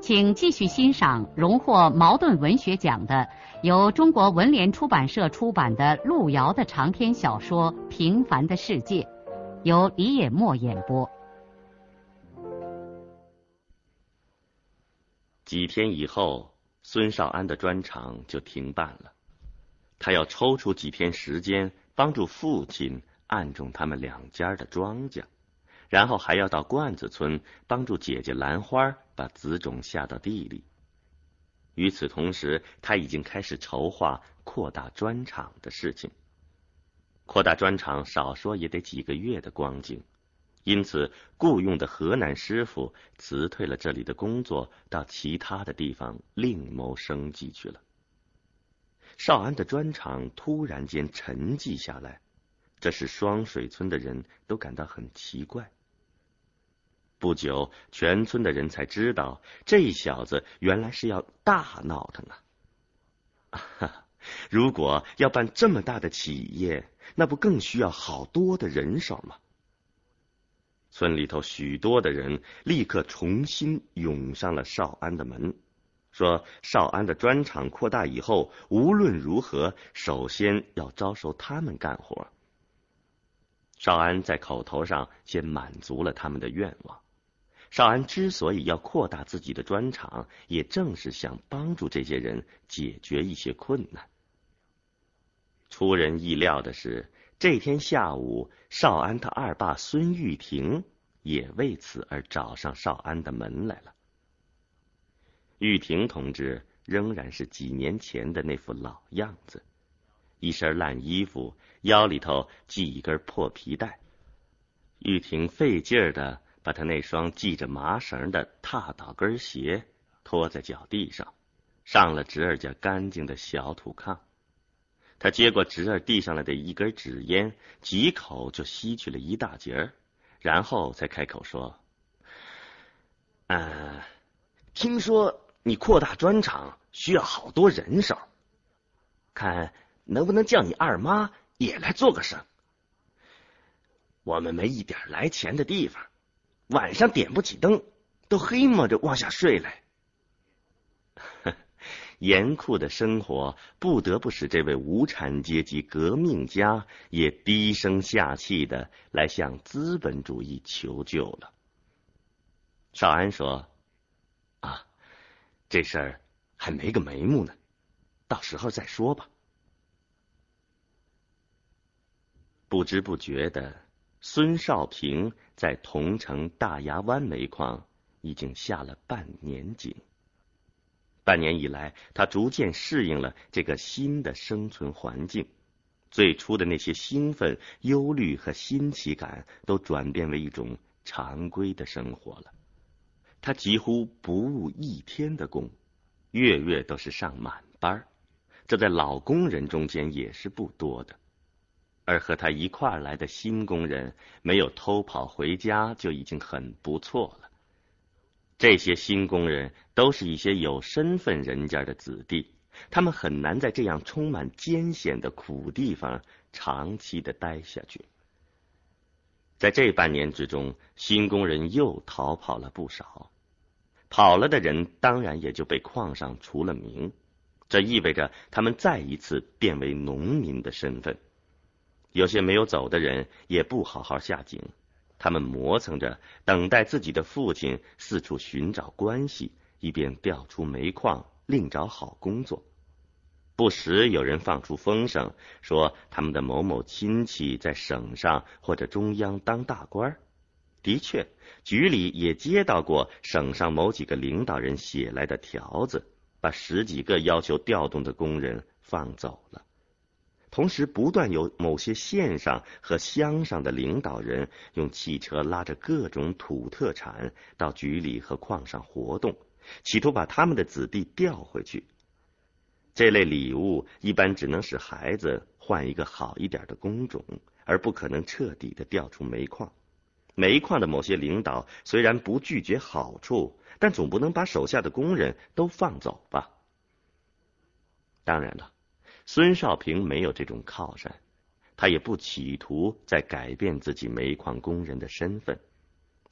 请继续欣赏荣获茅盾文学奖的、由中国文联出版社出版的路遥的长篇小说《平凡的世界》，由李野墨演播。几天以后，孙少安的专场就停办了。他要抽出几天时间，帮助父亲按种他们两家的庄稼。然后还要到罐子村帮助姐姐兰花把籽种下到地里。与此同时，他已经开始筹划扩大砖厂的事情。扩大砖厂少说也得几个月的光景，因此雇佣的河南师傅辞退了这里的工作，到其他的地方另谋生计去了。少安的砖厂突然间沉寂下来，这使双水村的人都感到很奇怪。不久，全村的人才知道，这小子原来是要大闹腾啊！如果要办这么大的企业，那不更需要好多的人手吗？村里头许多的人立刻重新涌上了少安的门，说少安的砖厂扩大以后，无论如何，首先要招收他们干活。少安在口头上先满足了他们的愿望。少安之所以要扩大自己的砖厂，也正是想帮助这些人解决一些困难。出人意料的是，这天下午，少安他二爸孙玉婷也为此而找上少安的门来了。玉婷同志仍然是几年前的那副老样子，一身烂衣服，腰里头系一根破皮带。玉婷费劲儿的。把他那双系着麻绳的踏倒跟鞋拖在脚地上，上了侄儿家干净的小土炕。他接过侄儿递上来的一根纸烟，几口就吸去了一大截儿，然后才开口说：“嗯，听说你扩大砖厂需要好多人手，看能不能叫你二妈也来做个生。我们没一点来钱的地方。”晚上点不起灯，都黑摸着往下睡来。严酷的生活不得不使这位无产阶级革命家也低声下气的来向资本主义求救了。少安说：“啊，这事儿还没个眉目呢，到时候再说吧。”不知不觉的。孙少平在桐城大牙湾煤矿已经下了半年井。半年以来，他逐渐适应了这个新的生存环境，最初的那些兴奋、忧虑和新奇感都转变为一种常规的生活了。他几乎不误一天的工，月月都是上满班，这在老工人中间也是不多的。而和他一块儿来的新工人没有偷跑回家就已经很不错了。这些新工人都是一些有身份人家的子弟，他们很难在这样充满艰险的苦地方长期的待下去。在这半年之中，新工人又逃跑了不少，跑了的人当然也就被矿上除了名，这意味着他们再一次变为农民的身份。有些没有走的人也不好好下井，他们磨蹭着等待自己的父亲四处寻找关系，以便调出煤矿，另找好工作。不时有人放出风声，说他们的某某亲戚在省上或者中央当大官。的确，局里也接到过省上某几个领导人写来的条子，把十几个要求调动的工人放走了。同时，不断有某些县上和乡上的领导人用汽车拉着各种土特产到局里和矿上活动，企图把他们的子弟调回去。这类礼物一般只能使孩子换一个好一点的工种，而不可能彻底的调出煤矿。煤矿的某些领导虽然不拒绝好处，但总不能把手下的工人都放走吧？当然了，孙少平没有这种靠山，他也不企图再改变自己煤矿工人的身份。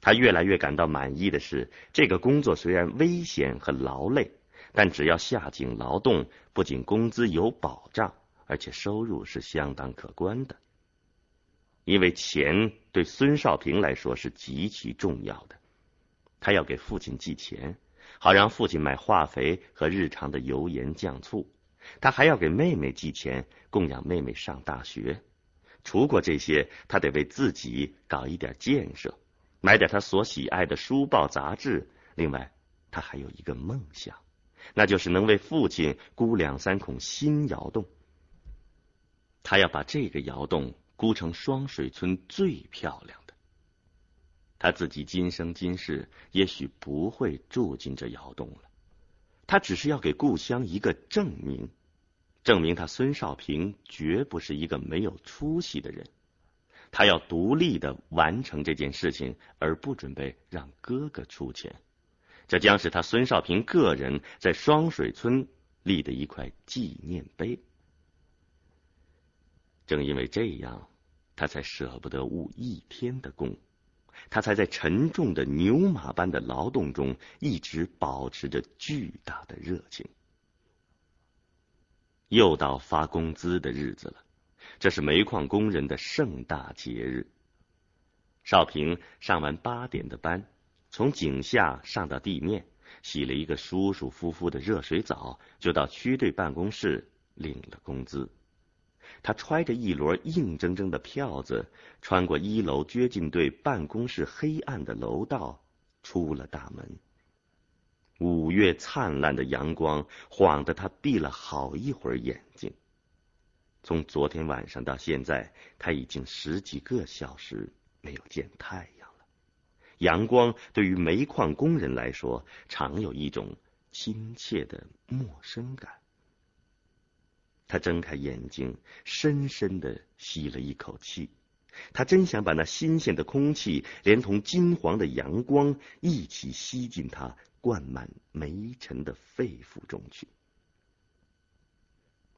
他越来越感到满意的是，这个工作虽然危险和劳累，但只要下井劳动，不仅工资有保障，而且收入是相当可观的。因为钱对孙少平来说是极其重要的，他要给父亲寄钱，好让父亲买化肥和日常的油盐酱醋。他还要给妹妹寄钱，供养妹妹上大学。除过这些，他得为自己搞一点建设，买点他所喜爱的书报杂志。另外，他还有一个梦想，那就是能为父亲箍两三孔新窑洞。他要把这个窑洞。箍成双水村最漂亮的，他自己今生今世也许不会住进这窑洞了。他只是要给故乡一个证明，证明他孙少平绝不是一个没有出息的人。他要独立的完成这件事情，而不准备让哥哥出钱。这将是他孙少平个人在双水村立的一块纪念碑。正因为这样，他才舍不得误一天的功，他才在沉重的牛马般的劳动中一直保持着巨大的热情。又到发工资的日子了，这是煤矿工人的盛大节日。少平上完八点的班，从井下上到地面，洗了一个舒舒服服的热水澡，就到区队办公室领了工资。他揣着一摞硬铮铮的票子，穿过一楼掘进队办公室黑暗的楼道，出了大门。五月灿烂的阳光晃得他闭了好一会儿眼睛。从昨天晚上到现在，他已经十几个小时没有见太阳了。阳光对于煤矿工人来说，常有一种亲切的陌生感。他睁开眼睛，深深的吸了一口气。他真想把那新鲜的空气，连同金黄的阳光一起吸进他灌满煤尘的肺腑中去。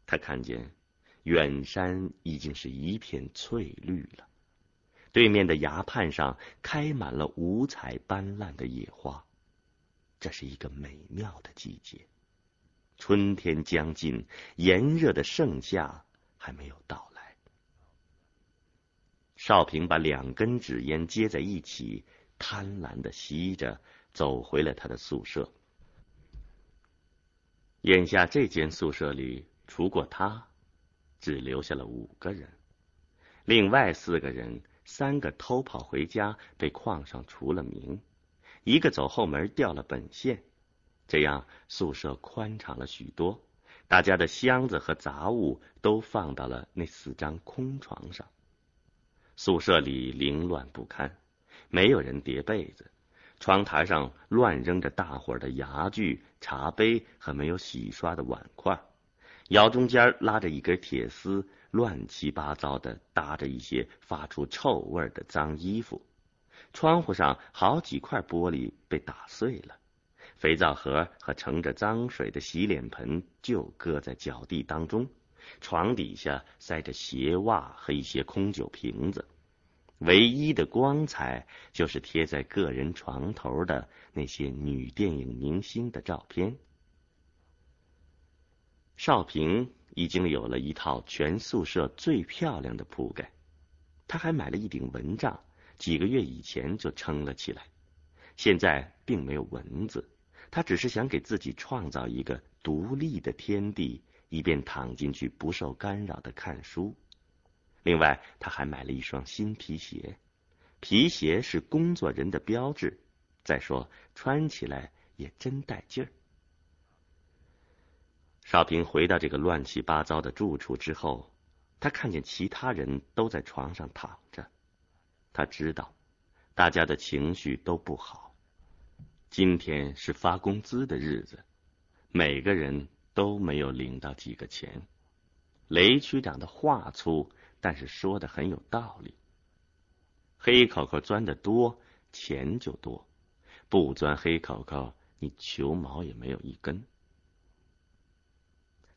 他看见远山已经是一片翠绿了，对面的崖畔上开满了五彩斑斓的野花。这是一个美妙的季节。春天将近，炎热的盛夏还没有到来。少平把两根纸烟接在一起，贪婪的吸着，走回了他的宿舍。眼下这间宿舍里，除过他，只留下了五个人。另外四个人，三个偷跑回家，被矿上除了名；一个走后门调了本县。这样，宿舍宽敞了许多。大家的箱子和杂物都放到了那四张空床上。宿舍里凌乱不堪，没有人叠被子。窗台上乱扔着大伙儿的牙具、茶杯和没有洗刷的碗筷。窑中间拉着一根铁丝，乱七八糟的搭着一些发出臭味的脏衣服。窗户上好几块玻璃被打碎了。肥皂盒和盛着脏水的洗脸盆就搁在脚地当中，床底下塞着鞋袜和一些空酒瓶子，唯一的光彩就是贴在个人床头的那些女电影明星的照片。少平已经有了一套全宿舍最漂亮的铺盖，他还买了一顶蚊帐，几个月以前就撑了起来，现在并没有蚊子。他只是想给自己创造一个独立的天地，以便躺进去不受干扰的看书。另外，他还买了一双新皮鞋，皮鞋是工作人的标志。再说，穿起来也真带劲儿。少平回到这个乱七八糟的住处之后，他看见其他人都在床上躺着，他知道，大家的情绪都不好。今天是发工资的日子，每个人都没有领到几个钱。雷区长的话粗，但是说的很有道理。黑口口钻的多，钱就多；不钻黑口口，你球毛也没有一根。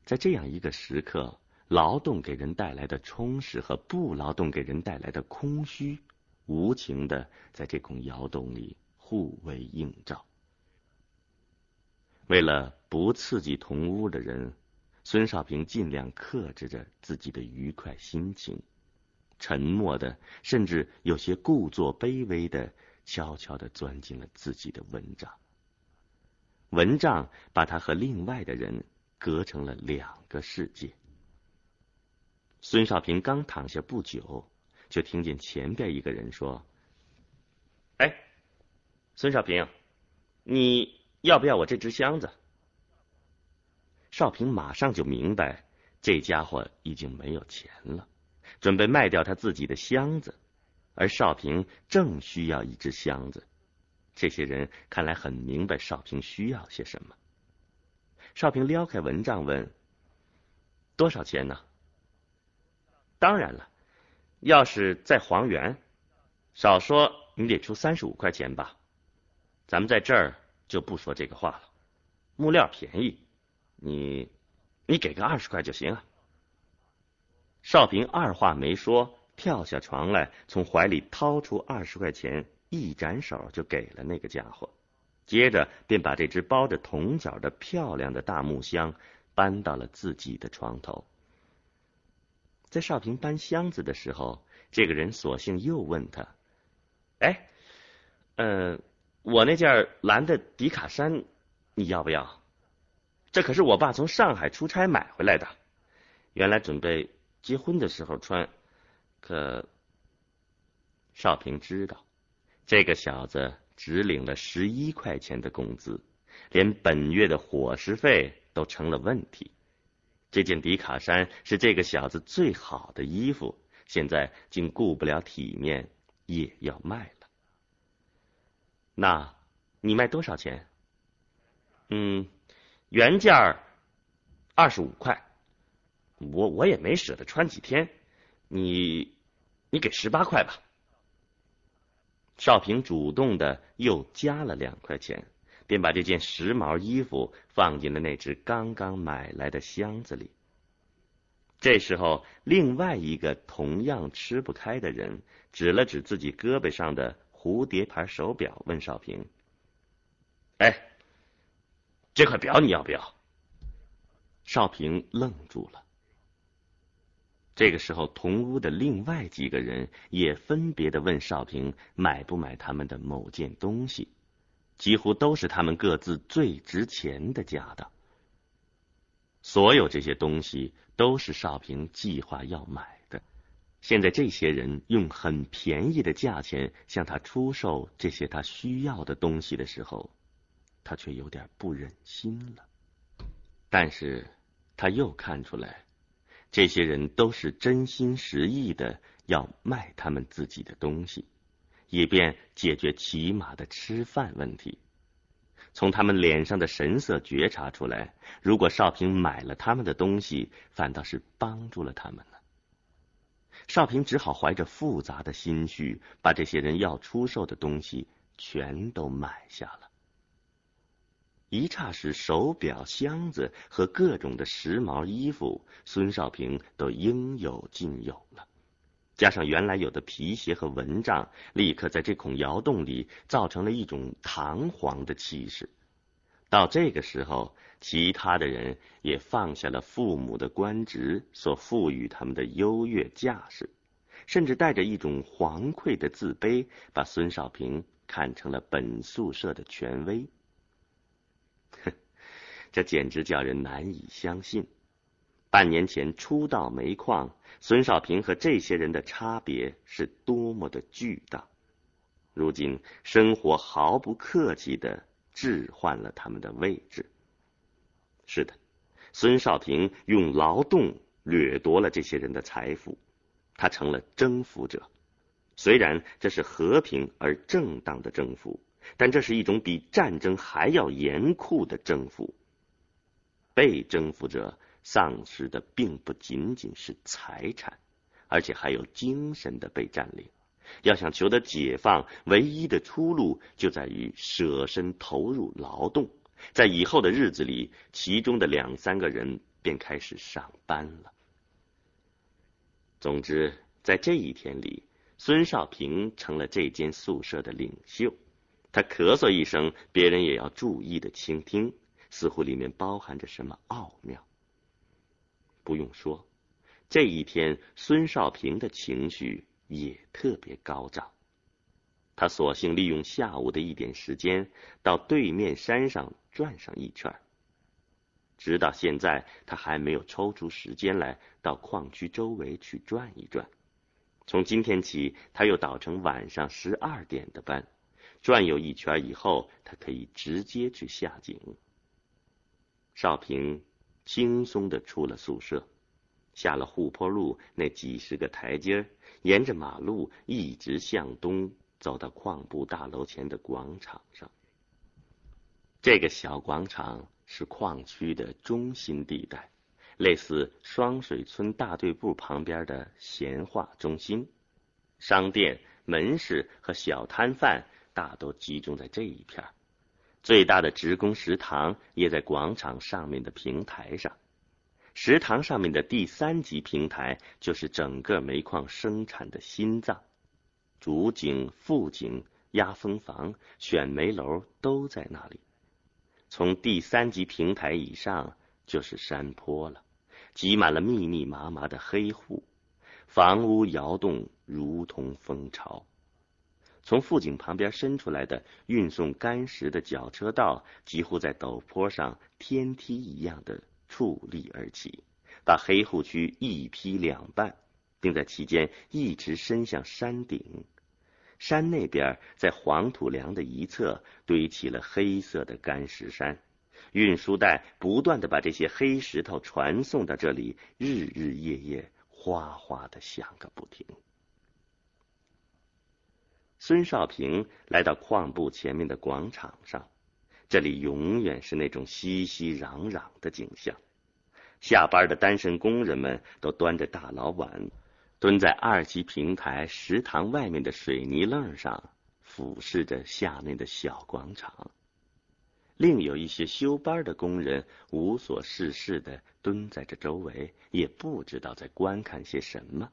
在这样一个时刻，劳动给人带来的充实和不劳动给人带来的空虚。无情的在这孔窑洞里互为映照。为了不刺激同屋的人，孙少平尽量克制着自己的愉快心情，沉默的，甚至有些故作卑微的，悄悄的钻进了自己的蚊帐。蚊帐把他和另外的人隔成了两个世界。孙少平刚躺下不久。就听见前边一个人说：“哎，孙少平，你要不要我这只箱子？”少平马上就明白，这家伙已经没有钱了，准备卖掉他自己的箱子，而少平正需要一只箱子。这些人看来很明白少平需要些什么。少平撩开蚊帐问：“多少钱呢？”当然了。要是在黄原，少说你得出三十五块钱吧。咱们在这儿就不说这个话了。木料便宜，你你给个二十块就行啊。少平二话没说，跳下床来，从怀里掏出二十块钱，一展手就给了那个家伙。接着便把这只包着铜角的漂亮的大木箱搬到了自己的床头。在少平搬箱子的时候，这个人索性又问他：“哎，嗯，我那件蓝的迪卡衫，你要不要？这可是我爸从上海出差买回来的，原来准备结婚的时候穿。可少平知道，这个小子只领了十一块钱的工资，连本月的伙食费都成了问题。”这件迪卡衫是这个小子最好的衣服，现在竟顾不了体面，也要卖了。那，你卖多少钱？嗯，原价二十五块。我我也没舍得穿几天，你，你给十八块吧。少平主动的又加了两块钱。便把这件时髦衣服放进了那只刚刚买来的箱子里。这时候，另外一个同样吃不开的人指了指自己胳膊上的蝴蝶牌手表，问少平：“哎，这块表你要不要？”少平愣住了。这个时候，同屋的另外几个人也分别的问少平买不买他们的某件东西。几乎都是他们各自最值钱的家当。所有这些东西都是少平计划要买。现在这些人用很便宜的价钱向他出售这些他需要的东西的时候，他却有点不忍心了。但是他又看出来，这些人都是真心实意的要卖他们自己的东西。以便解决起码的吃饭问题。从他们脸上的神色觉察出来，如果少平买了他们的东西，反倒是帮助了他们了。少平只好怀着复杂的心绪，把这些人要出售的东西全都买下了。一霎时，手表、箱子和各种的时髦衣服，孙少平都应有尽有了。加上原来有的皮鞋和蚊帐，立刻在这孔窑洞里造成了一种堂皇的气势。到这个时候，其他的人也放下了父母的官职所赋予他们的优越架势，甚至带着一种惶愧的自卑，把孙少平看成了本宿舍的权威。哼，这简直叫人难以相信。半年前初到煤矿，孙少平和这些人的差别是多么的巨大。如今生活毫不客气的置换了他们的位置。是的，孙少平用劳动掠夺了这些人的财富，他成了征服者。虽然这是和平而正当的征服，但这是一种比战争还要严酷的征服。被征服者丧失的并不仅仅是财产，而且还有精神的被占领。要想求得解放，唯一的出路就在于舍身投入劳动。在以后的日子里，其中的两三个人便开始上班了。总之，在这一天里，孙少平成了这间宿舍的领袖。他咳嗽一声，别人也要注意的倾听，似乎里面包含着什么奥妙。不用说，这一天孙少平的情绪也特别高涨。他索性利用下午的一点时间，到对面山上转上一圈。直到现在，他还没有抽出时间来到矿区周围去转一转。从今天起，他又倒成晚上十二点的班。转悠一圈以后，他可以直接去下井。少平轻松的出了宿舍，下了护坡路那几十个台阶，沿着马路一直向东，走到矿部大楼前的广场上。这个小广场是矿区的中心地带，类似双水村大队部旁边的闲话中心，商店、门市和小摊贩。大都集中在这一片最大的职工食堂也在广场上面的平台上。食堂上面的第三级平台就是整个煤矿生产的心脏，主井、副井、压风房、选煤楼都在那里。从第三级平台以上就是山坡了，挤满了密密麻麻的黑户，房屋摇动如同蜂巢。从富井旁边伸出来的运送干石的绞车道，几乎在陡坡上天梯一样的矗立而起，把黑户区一劈两半，并在其间一直伸向山顶。山那边，在黄土梁的一侧堆起了黑色的干石山，运输带不断的把这些黑石头传送到这里，日日夜夜哗哗的响个不停。孙少平来到矿部前面的广场上，这里永远是那种熙熙攘攘的景象。下班的单身工人们都端着大老碗，蹲在二级平台食堂外面的水泥楞上，俯视着下面的小广场。另有一些休班的工人无所事事的蹲在这周围，也不知道在观看些什么。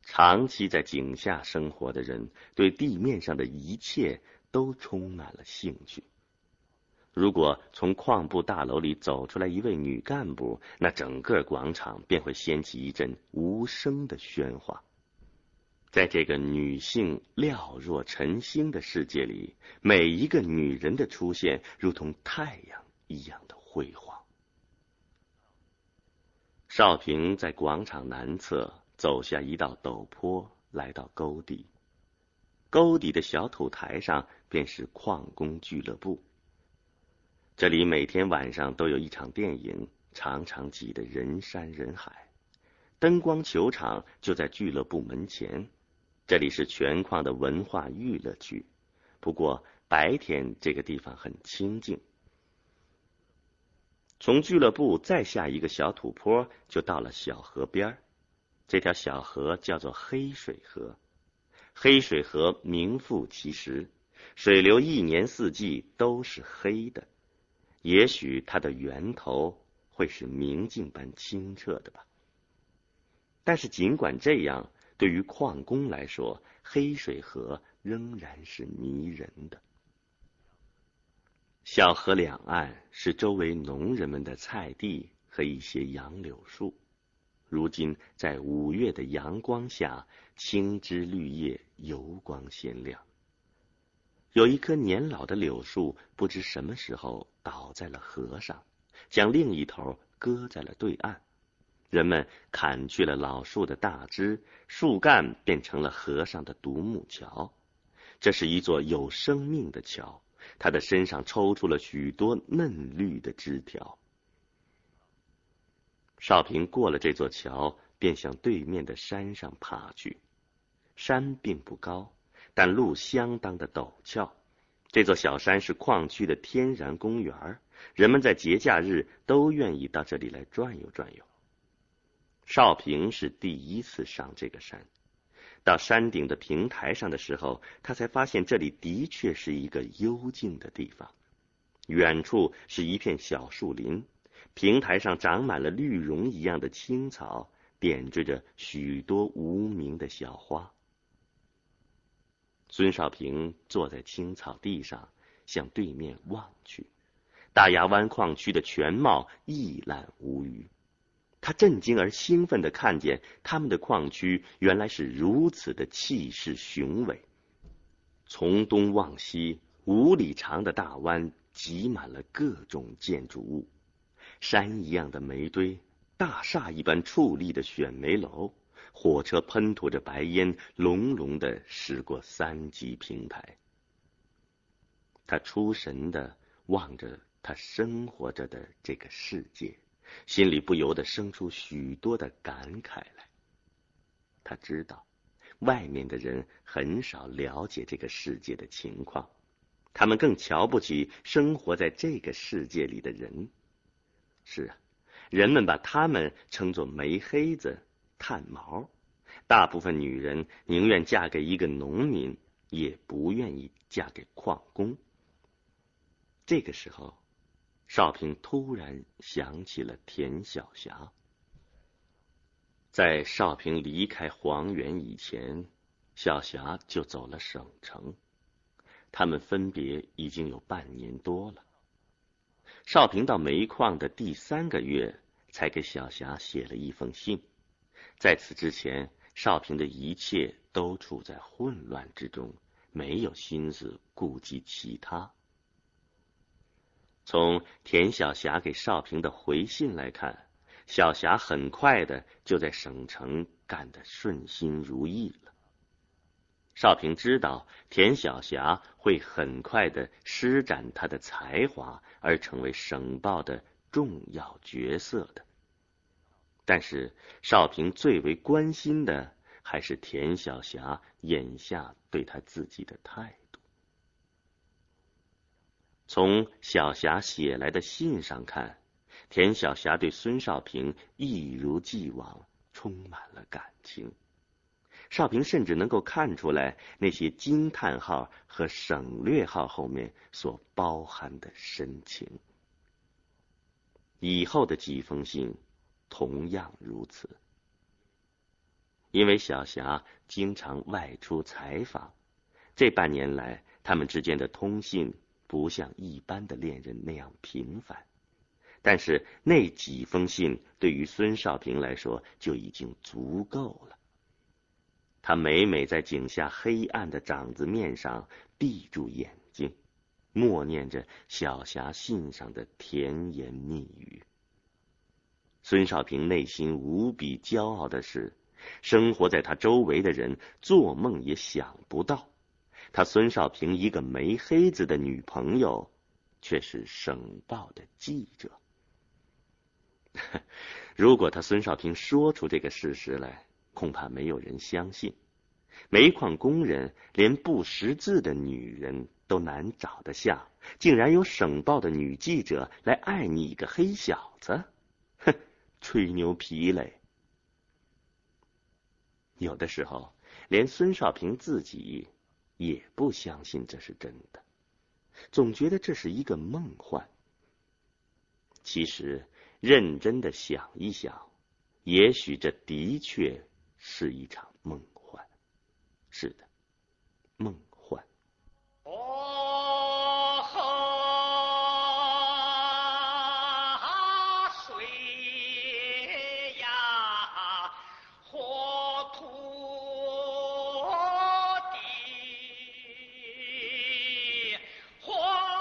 长期在井下生活的人，对地面上的一切都充满了兴趣。如果从矿部大楼里走出来一位女干部，那整个广场便会掀起一阵无声的喧哗。在这个女性寥若晨星的世界里，每一个女人的出现，如同太阳一样的辉煌。少平在广场南侧。走下一道陡坡，来到沟底。沟底的小土台上便是矿工俱乐部。这里每天晚上都有一场电影，常常挤得人山人海。灯光球场就在俱乐部门前。这里是全矿的文化娱乐区。不过白天这个地方很清静。从俱乐部再下一个小土坡，就到了小河边。这条小河叫做黑水河，黑水河名副其实，水流一年四季都是黑的。也许它的源头会是明镜般清澈的吧。但是尽管这样，对于矿工来说，黑水河仍然是迷人的。小河两岸是周围农人们的菜地和一些杨柳树。如今，在五月的阳光下，青枝绿叶油光鲜亮。有一棵年老的柳树，不知什么时候倒在了河上，将另一头搁在了对岸。人们砍去了老树的大枝，树干变成了河上的独木桥。这是一座有生命的桥，它的身上抽出了许多嫩绿的枝条。少平过了这座桥，便向对面的山上爬去。山并不高，但路相当的陡峭，这座小山是矿区的天然公园，人们在节假日都愿意到这里来转悠转悠。少平是第一次上这个山，到山顶的平台上的时候，他才发现这里的确是一个幽静的地方。远处是一片小树林，平台上长满了绿绒一样的青草，点缀着许多无名的小花。孙少平坐在青草地上，向对面望去，大牙湾矿区的全貌一览无余。他震惊而兴奋的看见，他们的矿区原来是如此的气势雄伟。从东往西，五里长的大湾挤满了各种建筑物，山一样的煤堆，大厦一般矗立的选煤楼。火车喷吐着白烟，隆隆的驶过三级平台。他出神的望着他生活着的这个世界，心里不由得生出许多的感慨来。他知道，外面的人很少了解这个世界的情况，他们更瞧不起生活在这个世界里的人。是啊，人们把他们称作煤黑子。炭毛，大部分女人宁愿嫁给一个农民，也不愿意嫁给矿工。这个时候，少平突然想起了田晓霞。在少平离开黄原以前，小霞就走了省城，他们分别已经有半年多了。少平到煤矿的第三个月，才给小霞写了一封信。在此之前，少平的一切都处在混乱之中，没有心思顾及其他。从田小霞给少平的回信来看，小霞很快的就在省城干得顺心如意了。少平知道田小霞会很快的施展她的才华，而成为省报的重要角色的。但是少平最为关心的还是田晓霞眼下对他自己的态度。从小霞写来的信上看，田晓霞对孙少平一如既往充满了感情。少平甚至能够看出来那些惊叹号和省略号后面所包含的深情。以后的几封信。同样如此，因为小霞经常外出采访，这半年来他们之间的通信不像一般的恋人那样频繁。但是那几封信对于孙少平来说就已经足够了。他每每在井下黑暗的掌子面上闭住眼睛，默念着小霞信上的甜言蜜语。孙少平内心无比骄傲的是，生活在他周围的人做梦也想不到，他孙少平一个煤黑子的女朋友，却是省报的记者。如果他孙少平说出这个事实来，恐怕没有人相信。煤矿工人连不识字的女人都难找得下，竟然有省报的女记者来爱你一个黑小子。吹牛皮嘞！有的时候，连孙少平自己也不相信这是真的，总觉得这是一个梦幻。其实，认真的想一想，也许这的确是一场梦幻。是的，